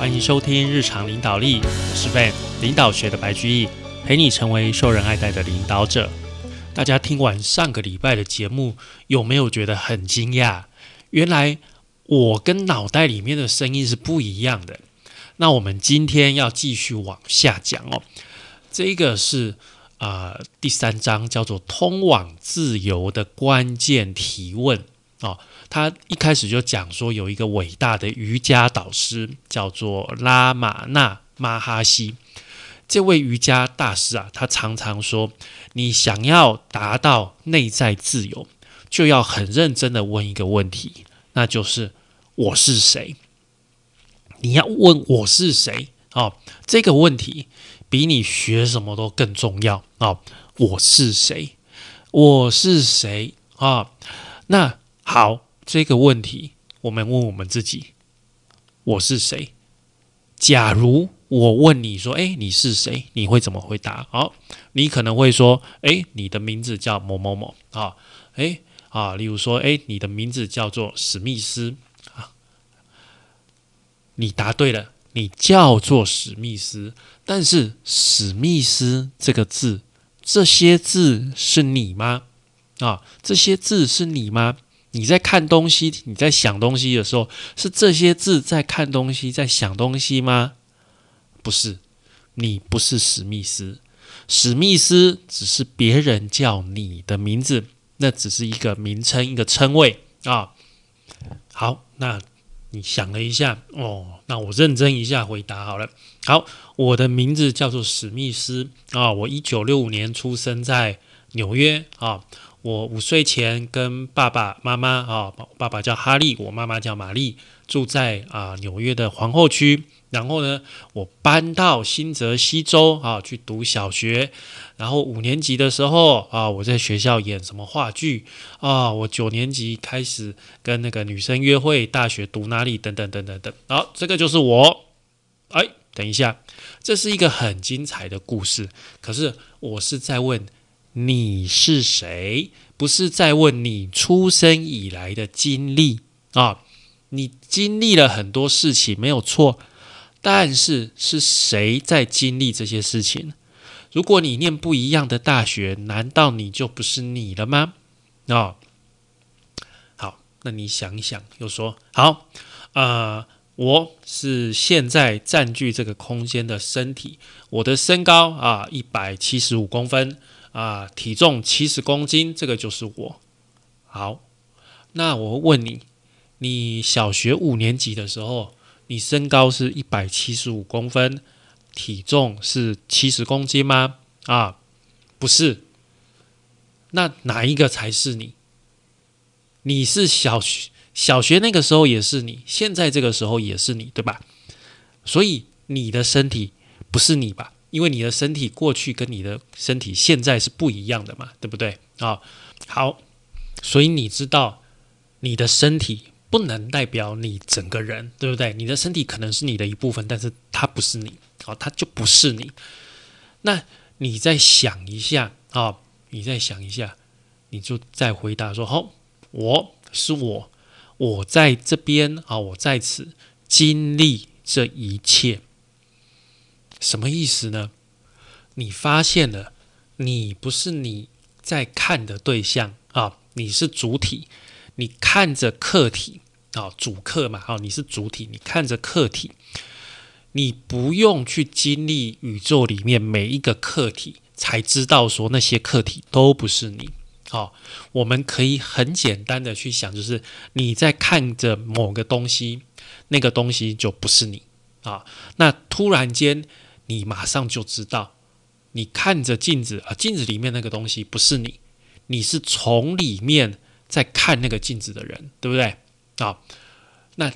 欢迎收听日常领导力，我是 Ben，领导学的白居易，陪你成为受人爱戴的领导者。大家听完上个礼拜的节目，有没有觉得很惊讶？原来我跟脑袋里面的声音是不一样的。那我们今天要继续往下讲哦。这个是啊第三章，叫做“通往自由的关键提问”哦。他一开始就讲说，有一个伟大的瑜伽导师叫做拉玛那马哈西。这位瑜伽大师啊，他常常说，你想要达到内在自由，就要很认真的问一个问题，那就是我是谁？你要问我是谁哦，这个问题比你学什么都更重要哦。我是谁？我是谁啊？那好。这个问题，我们问我们自己：我是谁？假如我问你说：“哎，你是谁？”你会怎么回答？好，你可能会说：“哎，你的名字叫某某某。”啊，哎啊，例如说：“哎，你的名字叫做史密斯。”啊，你答对了，你叫做史密斯。但是“史密斯”这个字，这些字是你吗？啊，这些字是你吗？你在看东西，你在想东西的时候，是这些字在看东西，在想东西吗？不是，你不是史密斯，史密斯只是别人叫你的名字，那只是一个名称，一个称谓啊。好，那你想了一下，哦，那我认真一下回答好了。好，我的名字叫做史密斯啊，我一九六五年出生在纽约啊。我五岁前跟爸爸妈妈啊，爸爸叫哈利，我妈妈叫玛丽，住在啊纽约的皇后区。然后呢，我搬到新泽西州啊去读小学。然后五年级的时候啊，我在学校演什么话剧啊。我九年级开始跟那个女生约会，大学读哪里等等等等等。好，这个就是我。哎，等一下，这是一个很精彩的故事。可是我是在问。你是谁？不是在问你出生以来的经历啊？你经历了很多事情，没有错。但是是谁在经历这些事情？如果你念不一样的大学，难道你就不是你了吗？啊？好，那你想一想，又说好啊，我是现在占据这个空间的身体，我的身高啊，一百七十五公分。啊，体重七十公斤，这个就是我。好，那我问你，你小学五年级的时候，你身高是一百七十五公分，体重是七十公斤吗？啊，不是。那哪一个才是你？你是小学小学那个时候也是你，现在这个时候也是你，对吧？所以你的身体不是你吧？因为你的身体过去跟你的身体现在是不一样的嘛，对不对啊？好，所以你知道你的身体不能代表你整个人，对不对？你的身体可能是你的一部分，但是它不是你，好，它就不是你。那你再想一下啊，你再想一下，你就再回答说：好，我是我，我在这边啊，我在此经历这一切。什么意思呢？你发现了，你不是你在看的对象啊，你是主体，你看着客体啊，主客嘛，啊，你是主体，你看着客体，你不用去经历宇宙里面每一个客体，才知道说那些客体都不是你。好，我们可以很简单的去想，就是你在看着某个东西，那个东西就不是你啊。那突然间。你马上就知道，你看着镜子啊，镜子里面那个东西不是你，你是从里面在看那个镜子的人，对不对？啊，那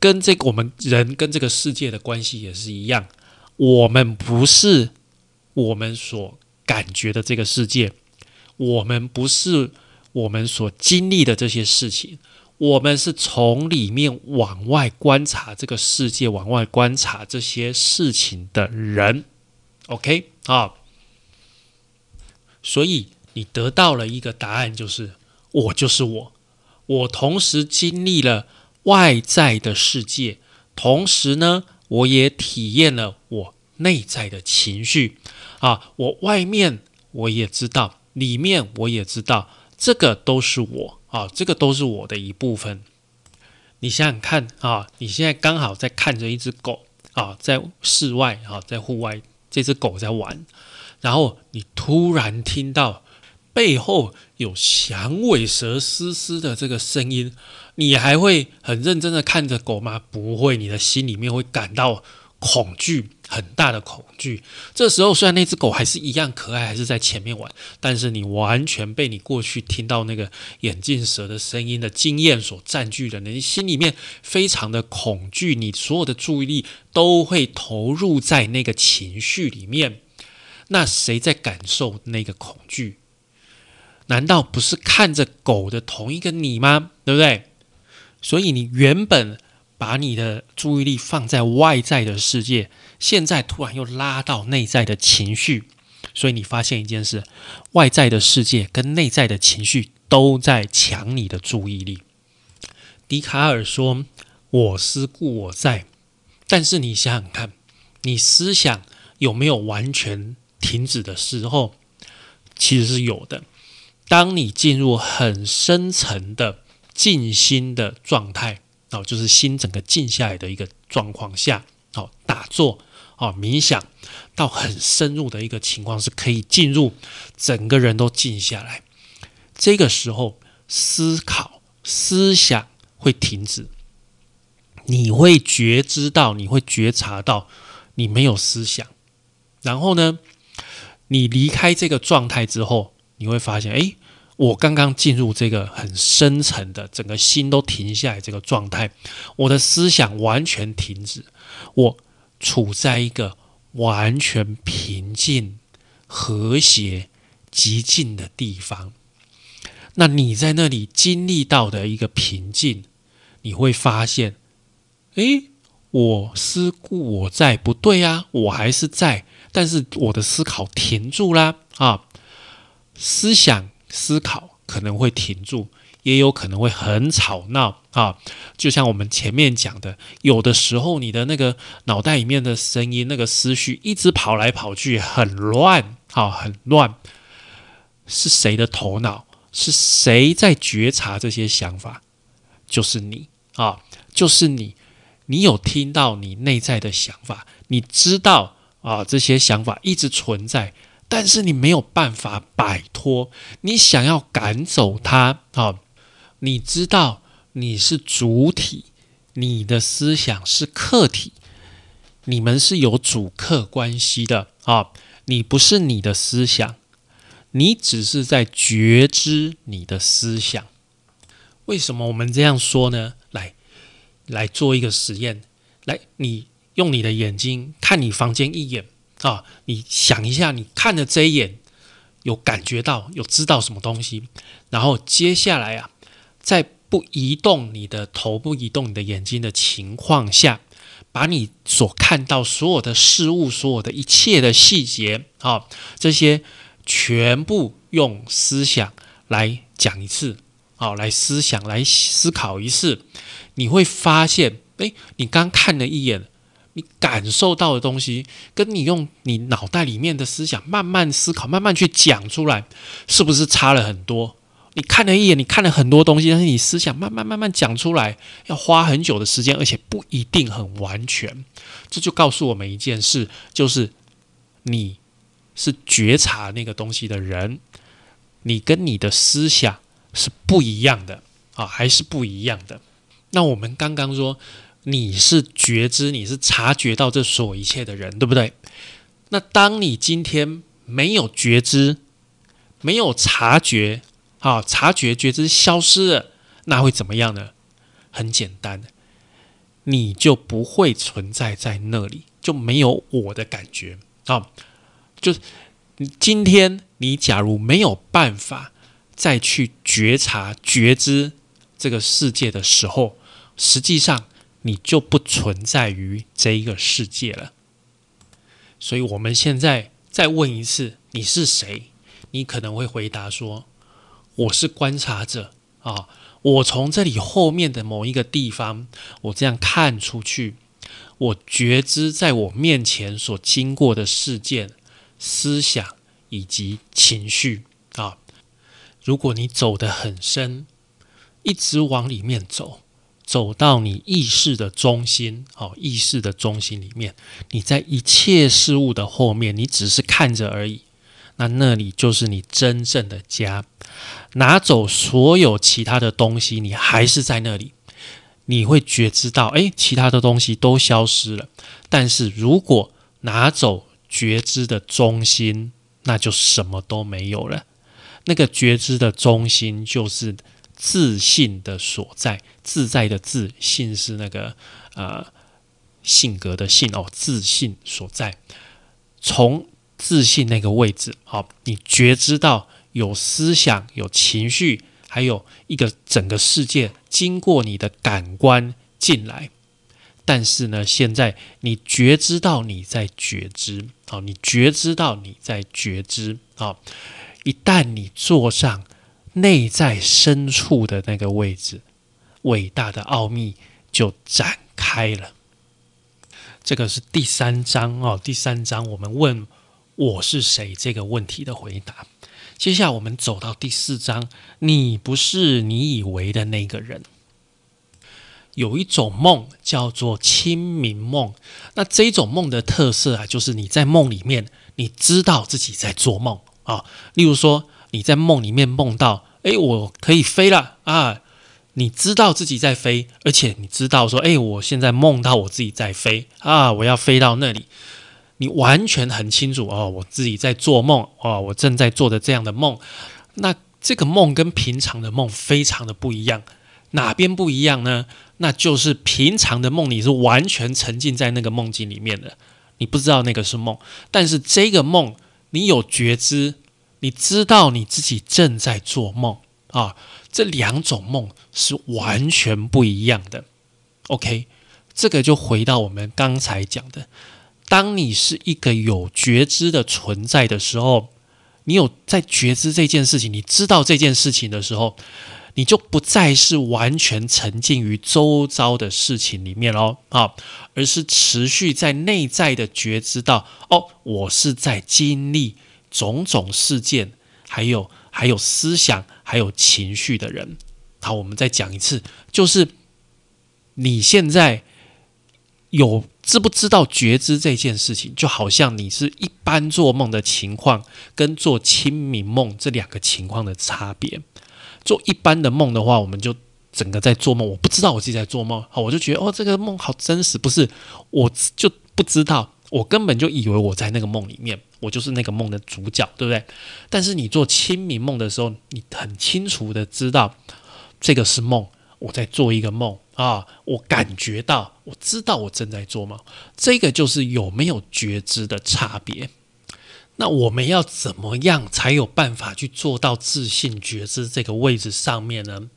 跟这个我们人跟这个世界的关系也是一样，我们不是我们所感觉的这个世界，我们不是我们所经历的这些事情。我们是从里面往外观察这个世界，往外观察这些事情的人，OK 啊？所以你得到了一个答案，就是我就是我。我同时经历了外在的世界，同时呢，我也体验了我内在的情绪啊，我外面我也知道，里面我也知道，这个都是我啊，这个都是我的一部分。你想想看啊，你现在刚好在看着一只狗啊，在室外啊，在户外，这只狗在玩，然后你突然听到背后有响尾蛇嘶嘶的这个声音，你还会很认真的看着狗吗？不会，你的心里面会感到恐惧。很大的恐惧。这时候，虽然那只狗还是一样可爱，还是在前面玩，但是你完全被你过去听到那个眼镜蛇的声音的经验所占据着，你心里面非常的恐惧，你所有的注意力都会投入在那个情绪里面。那谁在感受那个恐惧？难道不是看着狗的同一个你吗？对不对？所以你原本。把你的注意力放在外在的世界，现在突然又拉到内在的情绪，所以你发现一件事：外在的世界跟内在的情绪都在抢你的注意力。笛卡尔说：“我思故我在。”但是你想想看，你思想有没有完全停止的时候？其实是有的。当你进入很深层的静心的状态。哦，就是心整个静下来的一个状况下，哦，打坐，哦，冥想，到很深入的一个情况是可以进入，整个人都静下来。这个时候，思考、思想会停止，你会觉知到，你会觉察到你没有思想。然后呢，你离开这个状态之后，你会发现，哎。我刚刚进入这个很深层的，整个心都停下来这个状态，我的思想完全停止，我处在一个完全平静、和谐、极静的地方。那你在那里经历到的一个平静，你会发现，诶，我思故我在，不对啊，我还是在，但是我的思考停住啦啊，思想。思考可能会停住，也有可能会很吵闹啊！就像我们前面讲的，有的时候你的那个脑袋里面的声音、那个思绪一直跑来跑去，很乱，啊，很乱。是谁的头脑？是谁在觉察这些想法？就是你啊，就是你。你有听到你内在的想法？你知道啊，这些想法一直存在。但是你没有办法摆脱，你想要赶走它啊！你知道你是主体，你的思想是客体，你们是有主客关系的啊！你不是你的思想，你只是在觉知你的思想。为什么我们这样说呢？来，来做一个实验，来，你用你的眼睛看你房间一眼。啊，你想一下，你看的这一眼，有感觉到，有知道什么东西？然后接下来啊，在不移动你的头、部移动你的眼睛的情况下，把你所看到所有的事物、所有的一切的细节，啊，这些全部用思想来讲一次，好，来思想来思考一次，你会发现，哎，你刚看了一眼。你感受到的东西，跟你用你脑袋里面的思想慢慢思考、慢慢去讲出来，是不是差了很多？你看了一眼，你看了很多东西，但是你思想慢慢慢慢讲出来，要花很久的时间，而且不一定很完全。这就告诉我们一件事，就是你是觉察那个东西的人，你跟你的思想是不一样的啊，还是不一样的。那我们刚刚说。你是觉知，你是察觉到这所有一切的人，对不对？那当你今天没有觉知，没有察觉，啊，察觉觉知消失了，那会怎么样呢？很简单，你就不会存在在那里，就没有我的感觉啊。就是今天你假如没有办法再去觉察觉知这个世界的时候，实际上。你就不存在于这一个世界了。所以，我们现在再问一次：你是谁？你可能会回答说：“我是观察者啊！我从这里后面的某一个地方，我这样看出去，我觉知在我面前所经过的事件、思想以及情绪啊。如果你走得很深，一直往里面走，走到你意识的中心，哦，意识的中心里面，你在一切事物的后面，你只是看着而已。那那里就是你真正的家。拿走所有其他的东西，你还是在那里。你会觉知到，哎，其他的东西都消失了。但是如果拿走觉知的中心，那就什么都没有了。那个觉知的中心就是自信的所在，自在的自信是那个呃性格的性哦，自信所在。从自信那个位置，好，你觉知到有思想、有情绪，还有一个整个世界经过你的感官进来。但是呢，现在你觉知到你在觉知，好，你觉知到你在觉知，好，一旦你坐上内在深处的那个位置，伟大的奥秘就展开了。这个是第三章哦，第三章我们问。我是谁？这个问题的回答。接下来我们走到第四章，你不是你以为的那个人。有一种梦叫做清明梦，那这种梦的特色啊，就是你在梦里面，你知道自己在做梦啊。例如说，你在梦里面梦到，哎，我可以飞了啊，你知道自己在飞，而且你知道说，哎，我现在梦到我自己在飞啊，我要飞到那里。你完全很清楚哦，我自己在做梦哦，我正在做的这样的梦。那这个梦跟平常的梦非常的不一样，哪边不一样呢？那就是平常的梦你是完全沉浸在那个梦境里面的，你不知道那个是梦。但是这个梦你有觉知，你知道你自己正在做梦啊。这两种梦是完全不一样的。OK，这个就回到我们刚才讲的。当你是一个有觉知的存在的时候，你有在觉知这件事情，你知道这件事情的时候，你就不再是完全沉浸于周遭的事情里面喽啊，而是持续在内在的觉知到哦，我是在经历种种事件，还有还有思想，还有情绪的人。好，我们再讲一次，就是你现在有。知不知道觉知这件事情，就好像你是一般做梦的情况，跟做清明梦这两个情况的差别。做一般的梦的话，我们就整个在做梦，我不知道我自己在做梦，好，我就觉得哦，这个梦好真实，不是，我就不知道，我根本就以为我在那个梦里面，我就是那个梦的主角，对不对？但是你做清明梦的时候，你很清楚的知道这个是梦，我在做一个梦。啊，我感觉到，我知道我正在做梦，这个就是有没有觉知的差别。那我们要怎么样才有办法去做到自信觉知这个位置上面呢？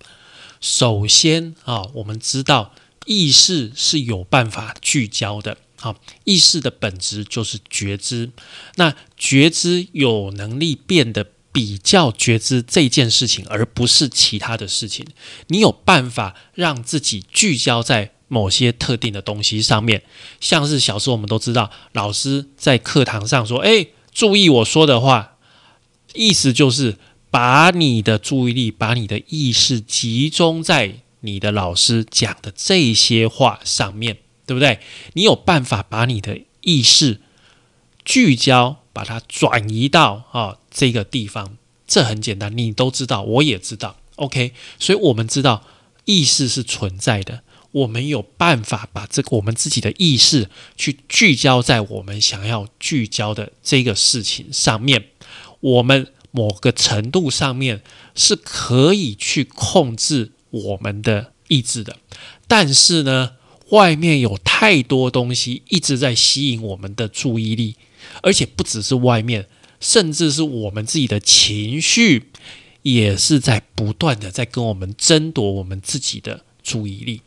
首先啊，我们知道意识是有办法聚焦的。好，意识的本质就是觉知。那觉知有能力变得。比较觉知这件事情，而不是其他的事情。你有办法让自己聚焦在某些特定的东西上面，像是小时候我们都知道，老师在课堂上说：“哎，注意我说的话。”意思就是把你的注意力、把你的意识集中在你的老师讲的这些话上面，对不对？你有办法把你的意识聚焦。把它转移到啊这个地方，这很简单，你都知道，我也知道，OK。所以，我们知道意识是存在的，我们有办法把这个我们自己的意识去聚焦在我们想要聚焦的这个事情上面。我们某个程度上面是可以去控制我们的意志的，但是呢，外面有太多东西一直在吸引我们的注意力。而且不只是外面，甚至是我们自己的情绪，也是在不断的在跟我们争夺我们自己的注意力。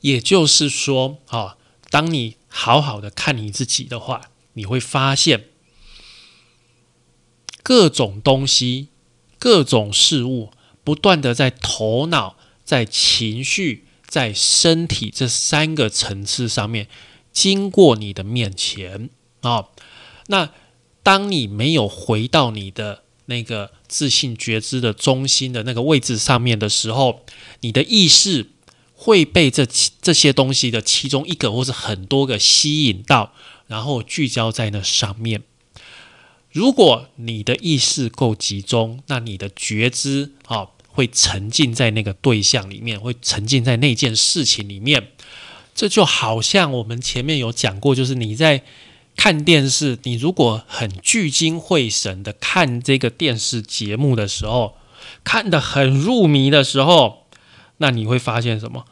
也就是说，啊，当你好好的看你自己的话，你会发现各种东西、各种事物，不断的在头脑、在情绪、在身体这三个层次上面，经过你的面前啊。那当你没有回到你的那个自信觉知的中心的那个位置上面的时候，你的意识会被这这些东西的其中一个或是很多个吸引到，然后聚焦在那上面。如果你的意识够集中，那你的觉知啊会沉浸在那个对象里面，会沉浸在那件事情里面。这就好像我们前面有讲过，就是你在看电视，你如果很聚精会神的看这个电视节目的时候，看得很入迷的时候，那你会发现什么？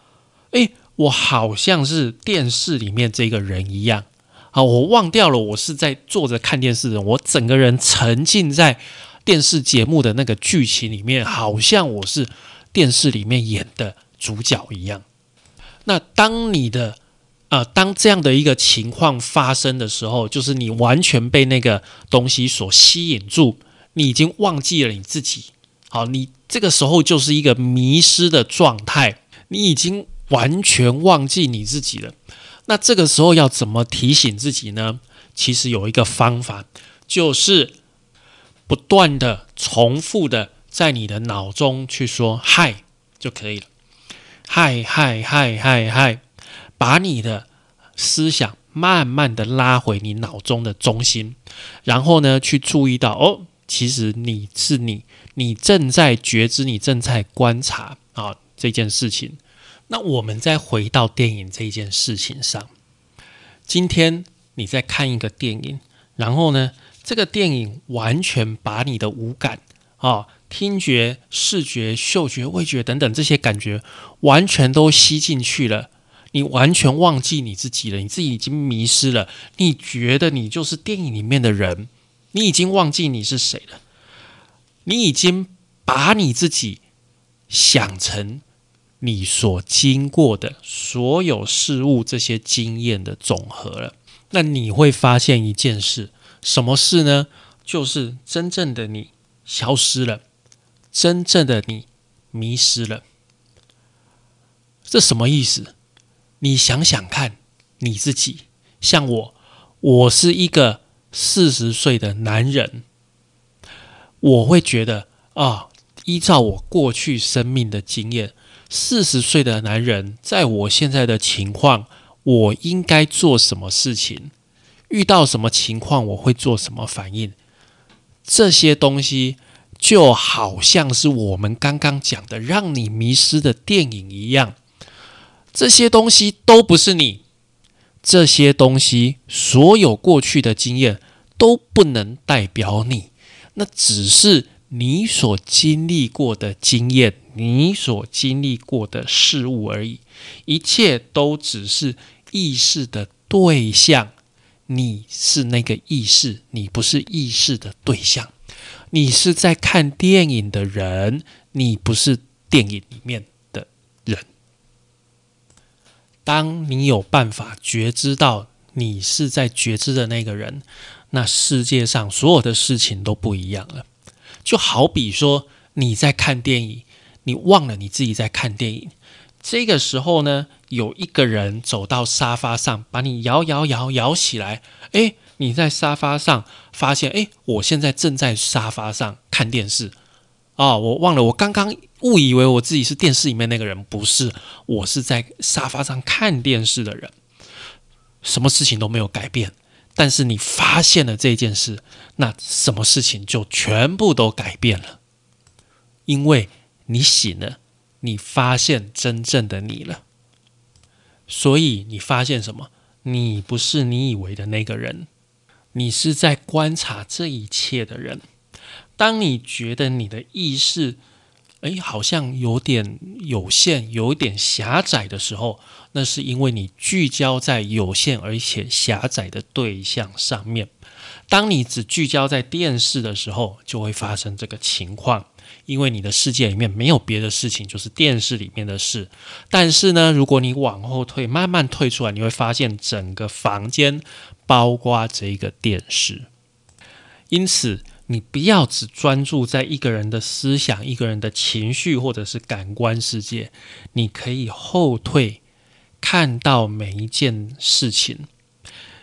诶，我好像是电视里面这个人一样。啊！我忘掉了，我是在坐着看电视的，我整个人沉浸在电视节目的那个剧情里面，好像我是电视里面演的主角一样。那当你的呃，当这样的一个情况发生的时候，就是你完全被那个东西所吸引住，你已经忘记了你自己。好，你这个时候就是一个迷失的状态，你已经完全忘记你自己了。那这个时候要怎么提醒自己呢？其实有一个方法，就是不断的重复的在你的脑中去说“嗨”就可以了，“嗨嗨嗨嗨嗨”，把你的思想慢慢的拉回你脑中的中心，然后呢，去注意到哦，其实你是你，你正在觉知，你正在观察啊这件事情。那我们再回到电影这件事情上，今天你在看一个电影，然后呢，这个电影完全把你的五感啊，听觉、视觉、嗅觉、味觉等等这些感觉完全都吸进去了，你完全忘记你自己了，你自己已经迷失了，你觉得你就是电影里面的人，你已经忘记你是谁了，你已经把你自己想成。你所经过的所有事物，这些经验的总和了，那你会发现一件事，什么事呢？就是真正的你消失了，真正的你迷失了。这什么意思？你想想看，你自己，像我，我是一个四十岁的男人，我会觉得啊，依照我过去生命的经验。四十岁的男人，在我现在的情况，我应该做什么事情？遇到什么情况，我会做什么反应？这些东西就好像是我们刚刚讲的让你迷失的电影一样。这些东西都不是你，这些东西所有过去的经验都不能代表你，那只是你所经历过的经验。你所经历过的事物而已，一切都只是意识的对象。你是那个意识，你不是意识的对象。你是在看电影的人，你不是电影里面的人。当你有办法觉知到你是在觉知的那个人，那世界上所有的事情都不一样了。就好比说你在看电影。你忘了你自己在看电影，这个时候呢，有一个人走到沙发上，把你摇摇摇摇起来。诶，你在沙发上发现，诶，我现在正在沙发上看电视。哦，我忘了，我刚刚误以为我自己是电视里面那个人，不是，我是在沙发上看电视的人。什么事情都没有改变，但是你发现了这件事，那什么事情就全部都改变了，因为。你醒了，你发现真正的你了，所以你发现什么？你不是你以为的那个人，你是在观察这一切的人。当你觉得你的意识，哎，好像有点有限、有点狭窄的时候，那是因为你聚焦在有限而且狭窄的对象上面。当你只聚焦在电视的时候，就会发生这个情况。因为你的世界里面没有别的事情，就是电视里面的事。但是呢，如果你往后退，慢慢退出来，你会发现整个房间包括这个电视。因此，你不要只专注在一个人的思想、一个人的情绪或者是感官世界，你可以后退，看到每一件事情，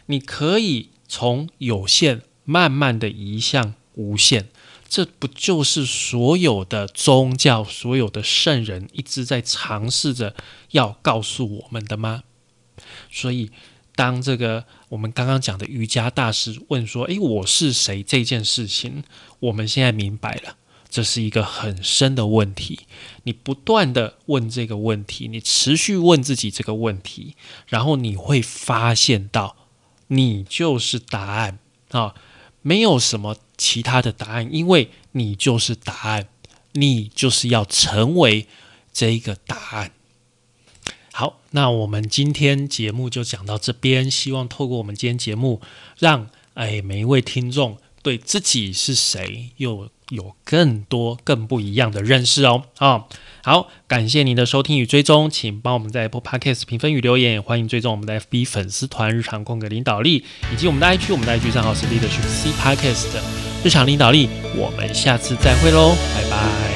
你可以从有限慢慢的移向无限。这不就是所有的宗教、所有的圣人一直在尝试着要告诉我们的吗？所以，当这个我们刚刚讲的瑜伽大师问说：“诶，我是谁？”这件事情，我们现在明白了，这是一个很深的问题。你不断的问这个问题，你持续问自己这个问题，然后你会发现到，你就是答案啊！没有什么其他的答案，因为你就是答案，你就是要成为这一个答案。好，那我们今天节目就讲到这边，希望透过我们今天节目，让哎每一位听众对自己是谁又有更多更不一样的认识哦。啊，好，感谢您的收听与追踪，请帮我们在 Apple Podcast 评分与留言，欢迎追踪我们的 FB 粉丝团日常空格领导力，以及我们的 IG，我们的 IG 账号是 Leadership C Podcast 的日常领导力。我们下次再会喽，拜拜。